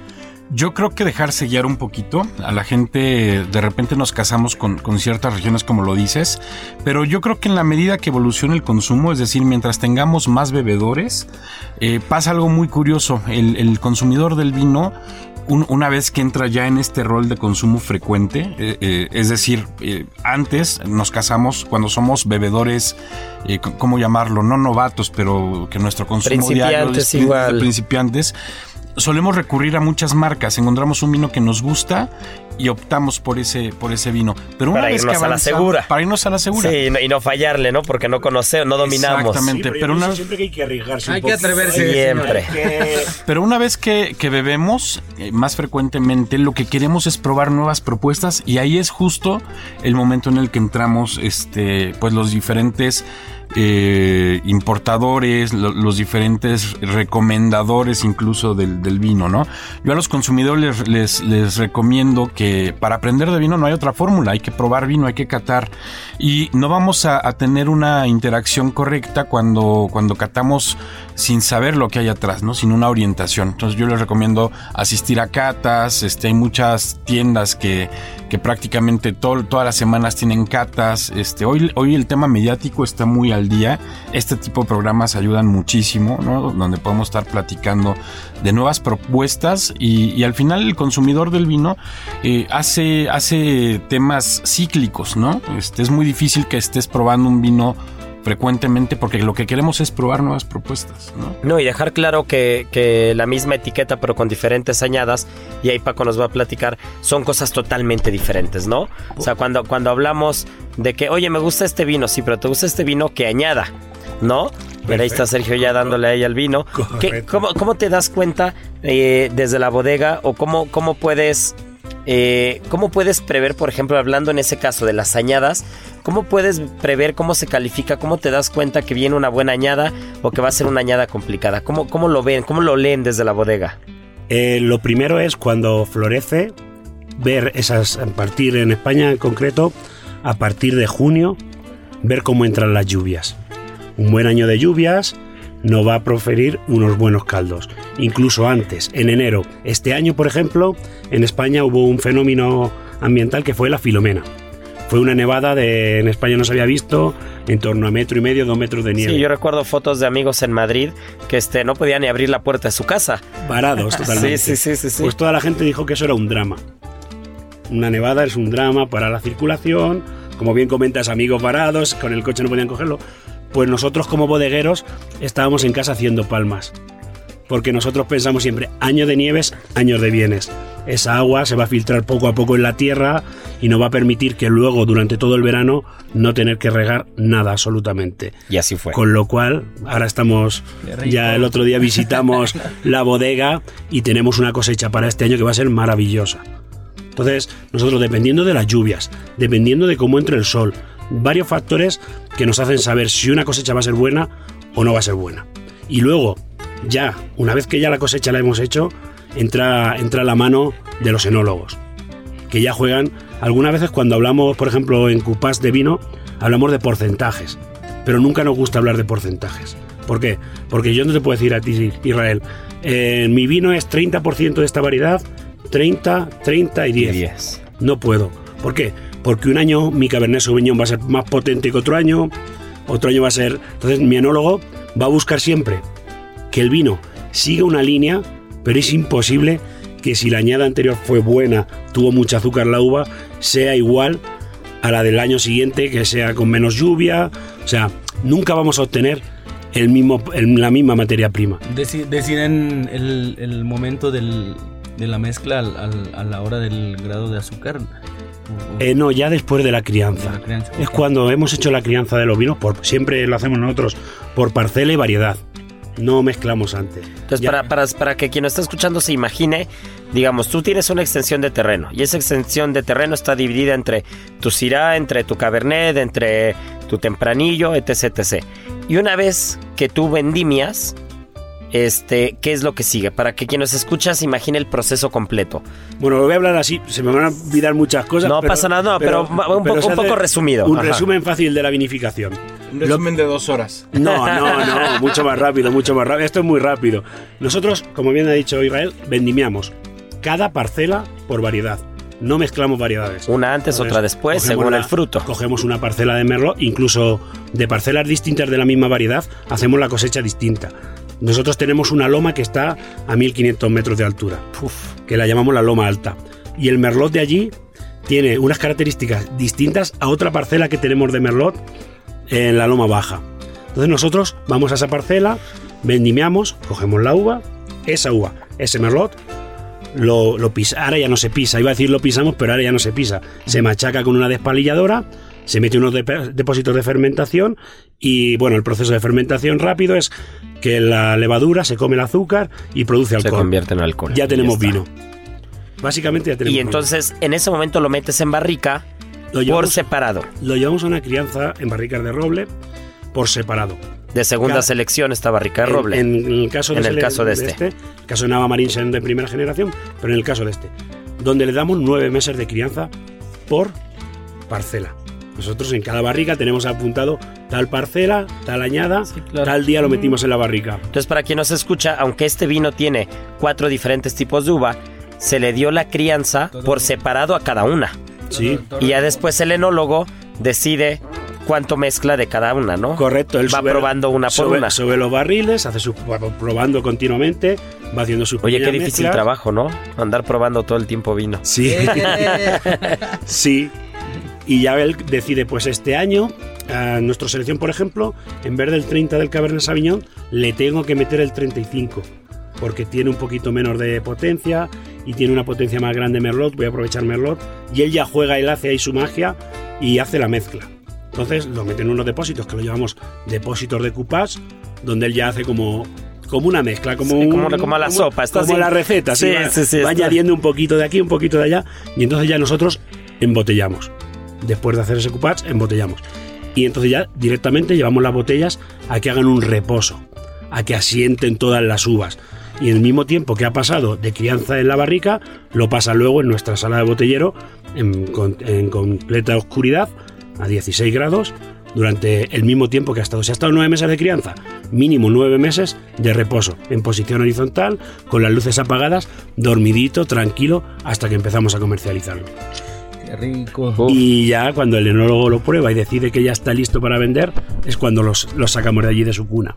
Yo creo que dejarse guiar un poquito. A la gente de repente nos casamos con, con ciertas regiones como lo dices, pero yo creo que en la medida que evoluciona el consumo, es decir, mientras tengamos más bebedores, eh, pasa algo muy curioso. El consumidor del vino un- una vez que entra ya en este rol de consumo frecuente, eh, eh, es decir, eh, antes nos casamos cuando somos bebedores, ¿cómo llamarlo? No novatos, pero que nuestro consumo diario de igual. principiantes. Solemos recurrir a muchas marcas, encontramos un vino que nos gusta y optamos por ese, por ese vino. Pero una Para vez irnos que a la segura. Para irnos a la segura. Sí, y no, y no fallarle, ¿no? Porque no conocemos, no dominamos. Exactamente, Sí, pero una siempre que hay que arriesgarse Hay un que atreverse. Siempre. Hay que- Pero una vez que, que bebemos eh, más frecuentemente, lo que queremos es probar nuevas propuestas y ahí es justo el momento en el que entramos, este, pues los diferentes eh, importadores, lo- los diferentes recomendadores incluso del, vino, ¿no? Yo a los consumidores les, recomiendo que para aprender de vino no hay otra fórmula, hay que probar vino, hay que catar y no vamos a, a tener una interacción correcta cuando, cuando catamos sin saber lo que hay atrás, ¿no? Sin una orientación. Entonces yo les recomiendo asistir a catas, este, hay muchas tiendas que, que prácticamente todas las semanas tienen catas. Este, hoy, el tema mediático está muy al día. Este tipo de programas ayudan muchísimo, ¿no? Donde podemos estar platicando de nuevas propuestas y, al final el consumidor del vino eh, hace, hace temas cíclicos, ¿no? Este, es muy difícil que estés probando un vino frecuentemente porque lo que queremos es probar nuevas propuestas, ¿no? No, y dejar claro que, que la misma etiqueta, pero con diferentes añadas, y ahí Paco nos va a platicar, son cosas totalmente diferentes, ¿no? O sea, cuando, cuando hablamos de que, oye, me gusta este vino, sí, pero te gusta este vino que añada, ¿no? Pero ahí está Sergio ya dándole a ella el vino. ¿Qué- Correcto. cómo, cómo te das cuenta eh, desde la bodega o cómo, cómo puedes... eh, ¿Cómo puedes prever, por ejemplo, hablando en ese caso de las añadas, cómo puedes prever cómo se califica, cómo te das cuenta que viene una buena añada o que va a ser una añada complicada? ¿Cómo, cómo lo ven, cómo lo leen desde la bodega? Eh, lo primero es cuando florece, ver esas, a partir en España en concreto, a partir de junio, ver cómo entran las lluvias. Un buen año de lluvias no va a proferir unos buenos caldos. Incluso antes, en enero. Este año, por ejemplo, en España hubo un fenómeno ambiental que fue la filomena. Fue una nevada de en España no se había visto en torno a metro y medio, dos metros de nieve. Sí, yo recuerdo fotos de amigos en Madrid que este, no podían ni abrir la puerta de su casa. Varados totalmente. Sí, sí, sí, sí, sí. Pues toda la gente dijo que eso era un drama. Una nevada es un drama para la circulación, como bien comentas, amigos varados, con el coche no podían cogerlo. Pues nosotros como bodegueros estábamos en casa haciendo palmas. Porque nosotros pensamos siempre, año de nieves, años de bienes. Esa agua se va a filtrar poco a poco en la tierra y nos va a permitir que luego, durante todo el verano, no tener que regar nada absolutamente. Y así fue. Con lo cual, ahora estamos, ya el otro día visitamos la bodega y tenemos una cosecha para este año que va a ser maravillosa. Entonces, nosotros dependiendo de las lluvias, dependiendo de cómo entre el sol, varios factores que nos hacen saber si una cosecha va a ser buena o no va a ser buena. Y luego, ya, una vez que ya la cosecha la hemos hecho, entra, entra la mano de los enólogos, que ya juegan, algunas veces cuando hablamos, por ejemplo, en cupás de vino, hablamos de porcentajes, pero nunca nos gusta hablar de porcentajes. ¿Por qué? Porque yo no te puedo decir a ti, Israel, eh, mi vino es 30% de esta variedad, 30, 30 y 10. No puedo. ¿Por qué? Porque un año mi Cabernet Sauvignon va a ser más potente que otro año, otro año va a ser... Entonces mi enólogo va a buscar siempre que el vino siga una línea, pero es imposible que si la añada anterior fue buena, tuvo mucho azúcar la uva, sea igual a la del año siguiente, que sea con menos lluvia. O sea, nunca vamos a obtener el mismo, la misma materia prima. deciden el, momento de la mezcla a la hora del grado de azúcar? Eh, no, ya después de la crianza. Es cuando hemos hecho la crianza de los vinos, por, siempre lo hacemos nosotros, por parcela y variedad. No mezclamos antes. Entonces, para, para, para, que quien está escuchando se imagine, digamos, tú tienes una extensión de terreno y esa extensión de terreno está dividida entre tu Syrah, entre tu Cabernet, entre tu Tempranillo, etc, etc. Y una vez que tú vendimias, este, ¿qué es lo que sigue? Para que quien nos escucha se imagine el proceso completo. Bueno, lo voy a hablar así, se me van a olvidar muchas cosas. No pasa nada, no, pero, un, poco, resumido. Un resumen fácil de la vinificación. Un resumen de dos horas. No, no, no, mucho más rápido, mucho más rápido. Esto es muy rápido. Nosotros, como bien ha dicho Israel, vendimiamos cada parcela por variedad. No mezclamos variedades. Una antes, otra después, según el fruto. Cogemos una parcela de merlot, incluso de parcelas distintas de la misma variedad, hacemos la cosecha distinta. Nosotros tenemos una loma que está a 1500 metros de altura, que la llamamos la loma alta. Y el merlot de allí tiene unas características distintas a otra parcela que tenemos de merlot en la loma baja. Entonces nosotros vamos a esa parcela, vendimiamos, cogemos la uva, esa uva, ese merlot, lo, lo pisa, ahora ya no se pisa, iba a decir lo pisamos, pero ahora ya no se pisa. Se machaca con una despalilladora, se mete unos depósitos de fermentación y bueno, el proceso de fermentación rápido es que la levadura se come el azúcar y produce alcohol. Se convierte en alcohol. Ya tenemos vino. Básicamente ya tenemos Y entonces en ese momento lo metes en barrica por separado. Lo llevamos a una crianza en barricas de roble por separado. De segunda selección esta barrica de roble. En, el caso de, en el caso de, este. este. El caso de Nava Marín de primera generación, pero en el caso de este. Donde le damos nueve meses de crianza por parcela. Nosotros en cada barrica tenemos apuntado tal parcela, tal añada, tal día lo metimos en la barrica. Entonces, para quien nos escucha, aunque este vino tiene cuatro diferentes tipos de uva, se le dio la crianza por separado a cada una. Sí. Y ya después el enólogo decide cuánto mezcla de cada una, ¿no? Correcto. Él va probando una por una. Sube los barriles, hace su, probando continuamente, va haciendo su Oye, qué difícil trabajo, ¿no? Andar probando todo el tiempo vino. Sí. sí y ya él decide, pues este año, a nuestra selección, por ejemplo, en vez del 30 del Cabernet Sauvignon, le tengo que meter el 35, porque tiene un poquito menos de potencia y tiene una potencia más grande Merlot, voy a aprovechar Merlot, y él ya juega, él hace ahí su magia y hace la mezcla. Entonces lo mete en unos depósitos que lo llamamos depósitos de coupage, donde él ya hace como como una mezcla, como, como, la sopa, como la receta, sí, va, añadiendo un poquito de aquí, un poquito de allá, y entonces ya nosotros embotellamos después de hacer ese coupage, embotellamos. Y entonces ya directamente llevamos las botellas a que hagan un reposo, a que asienten todas las uvas. Y el mismo tiempo que ha pasado de crianza en la barrica, lo pasa luego en nuestra sala de botellero en, completa oscuridad, a 16 grados, durante el mismo tiempo que ha estado. Si ha estado nueve meses de crianza, mínimo nueve meses de reposo, en posición horizontal, con las luces apagadas, dormidito, tranquilo, hasta que empezamos a comercializarlo rico. Y ya cuando el enólogo lo prueba y decide que ya está listo para vender, es cuando los, los sacamos de allí de su cuna.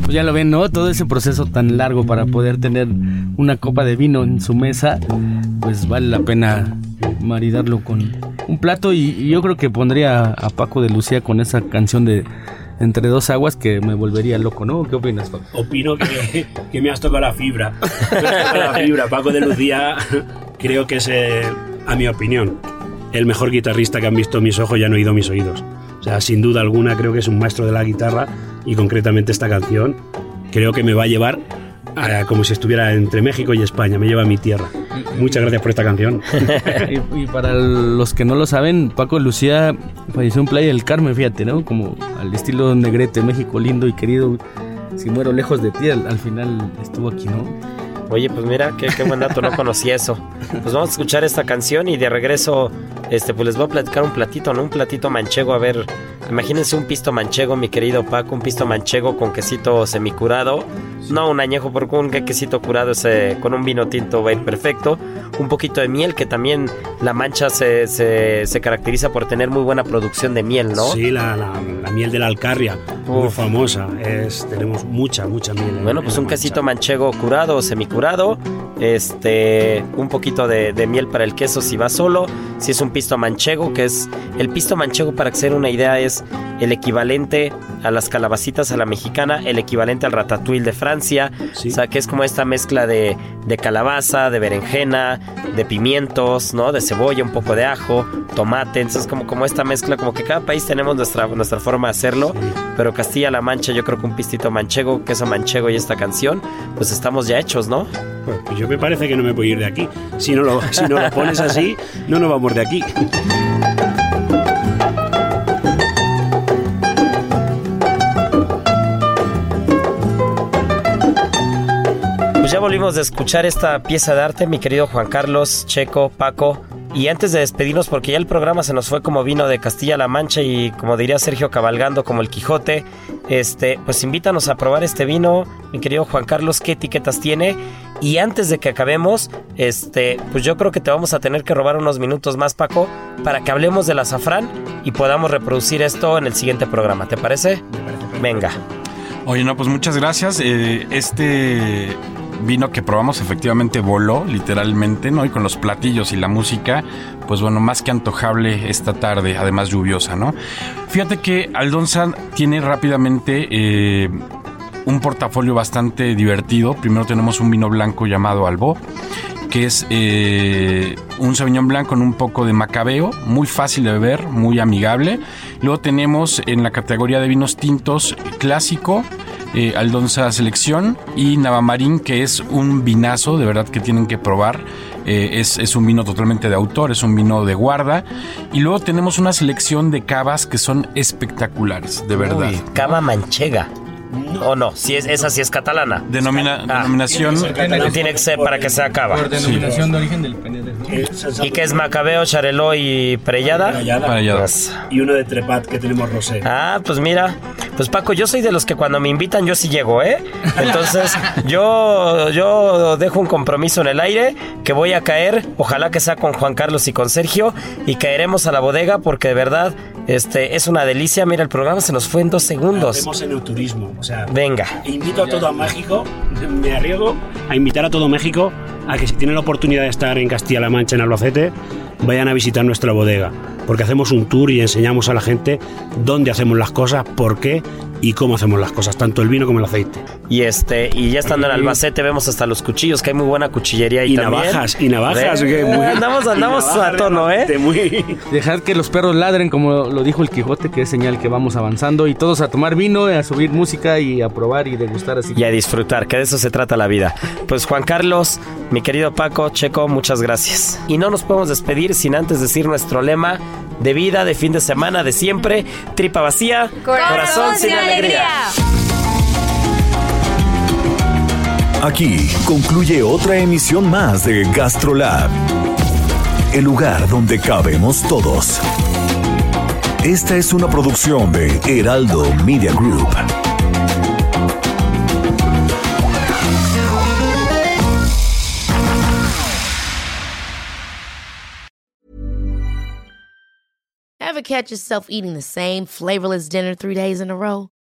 Pues ya lo ven, ¿no? Todo ese proceso tan largo para poder tener una copa de vino en su mesa, pues vale la pena maridarlo con, un plato y, y yo creo que pondría a Paco de Lucía con esa canción de Entre dos aguas que me volvería loco, ¿no? ¿Qué opinas, Paco? Opino que, que me has tocado la fibra. Me has tocado la fibra. Paco de Lucía creo que es, eh, a mi opinión, el mejor guitarrista que han visto mis ojos y han oído mis oídos. O sea, sin duda alguna creo que es un maestro de la guitarra y concretamente esta canción creo que me va a llevar a- como si estuviera entre México y España, me lleva a mi tierra. Muchas gracias por esta canción. y, para los que no lo saben, Paco Lucía falleció en Playa del Carmen, fíjate, ¿no? Como al estilo Negrete, México lindo y querido. Si muero lejos de ti, al final estuvo aquí, ¿no? Oye, pues mira, qué, qué buen dato, no conocía eso. Pues vamos a escuchar esta canción y de regreso, este, pues les voy a platicar un platito, ¿no? Un platito manchego, a ver, imagínense un pisto manchego, mi querido Paco, un pisto manchego con quesito semicurado, no un añejo, porque un quesito curado ese, con un vino tinto va a ir perfecto, un poquito de miel, que también la mancha se, se, se caracteriza por tener muy buena producción de miel, ¿no? Sí, la, la- la miel de la Alcarria, muy famosa. Es, tenemos mucha, mucha miel. en- Bueno, en pues un quesito manchego curado o semicurado, este, un poquito de, de miel para el queso si va solo, si es un pisto manchego, que es el pisto manchego para den una idea es el equivalente a las calabacitas a la mexicana, el equivalente al ratatouille de Francia, Sí. o sea que es como esta mezcla de, de calabaza, de berenjena, de pimientos, ¿no? De cebolla, un poco de ajo, tomate, entonces como, como esta mezcla, como que cada país tenemos nuestra, nuestra forma de hacerlo, pero Castilla-La Mancha yo creo que un pistito manchego, queso manchego y esta canción, pues estamos ya hechos, ¿no? Pues, pues yo me parece que no me puedo ir de aquí. Si no lo, si no lo pones así, no nos vamos de aquí. Pues ya volvimos de escuchar esta pieza de arte, mi querido Juan Carlos, Checo, Paco. Y antes de despedirnos, porque ya el programa se nos fue como vino de Castilla-La Mancha y como diría Sergio cabalgando como el Quijote, este, pues invítanos a probar este vino, mi querido Juan Carlos, qué etiquetas tiene. Y antes de que acabemos, este, pues yo creo que te vamos a tener que robar unos minutos más, Paco, para que hablemos del azafrán y podamos reproducir esto en el siguiente programa. ¿Te parece? Venga. Oye, no, pues muchas gracias. Eh, este vino que probamos efectivamente voló, literalmente, ¿no? Y con los platillos y la música, pues bueno, más que antojable esta tarde, además lluviosa, ¿no? Fíjate que Aldonza tiene rápidamente eh, un portafolio bastante divertido. Primero tenemos un vino blanco llamado Albó, que es eh, un Sauvignon Blanc con un poco de macabeo, muy fácil de beber, muy amigable. Luego tenemos en la categoría de vinos tintos clásico, eh, Aldonza Selección y Navamarín, que es un vinazo, de verdad que tienen que probar. Eh, es, es un vino totalmente de autor, es un vino de guarda. Y luego tenemos una selección de cavas que son espectaculares, de verdad. Uy, cava manchega. O no, si es, esa sí es catalana. Denomina- Ah. denominación. Tiene que ser para que sea cava. Por denominación de origen del ¿no? ¿Y qué es Macabeo, Chareló y Prellada? Rayada. Pues, Y uno de Trepat que tenemos rosé. Ah, pues mira, pues Paco, yo soy de los que cuando me invitan yo sí llego, ¿eh? Entonces yo, yo dejo un compromiso en el aire que voy a caer, ojalá que sea con Juan Carlos y con Sergio, y caeremos a la bodega porque de verdad este, es una delicia. Mira, el programa se nos fue en dos segundos. Hacemos en el turismo. O sea, Venga. invito a todo a México, me arriesgo a invitar a todo México a que si tienen la oportunidad de estar en Castilla-La Mancha, en Albacete, vayan a visitar nuestra bodega. Porque hacemos un tour y enseñamos a la gente dónde hacemos las cosas, por qué y cómo hacemos las cosas, tanto el vino como el aceite. Y este, y ya estando en Albacete vemos hasta los cuchillos, que hay muy buena cuchillería Y también. navajas, y navajas. Ve, que muy- andamos, y andamos navajas a tono, ¿eh? Muy, Dejad que los perros ladren, como lo dijo el Quijote, que es señal que vamos avanzando. Y todos a tomar vino, a subir música y a probar y degustar así. y a disfrutar, que de eso se trata la vida. Pues Juan Carlos, mi querido Paco, Checo, muchas gracias. Y no nos podemos despedir sin antes decir nuestro lema de vida, de fin de semana, de siempre, tripa vacía, corazón, sin alegría. Aquí concluye otra emisión más de GastroLab, el lugar donde cabemos todos. Esta es una producción de Heraldo Media Group. Ever catch yourself eating the same flavorless dinner three days in a row?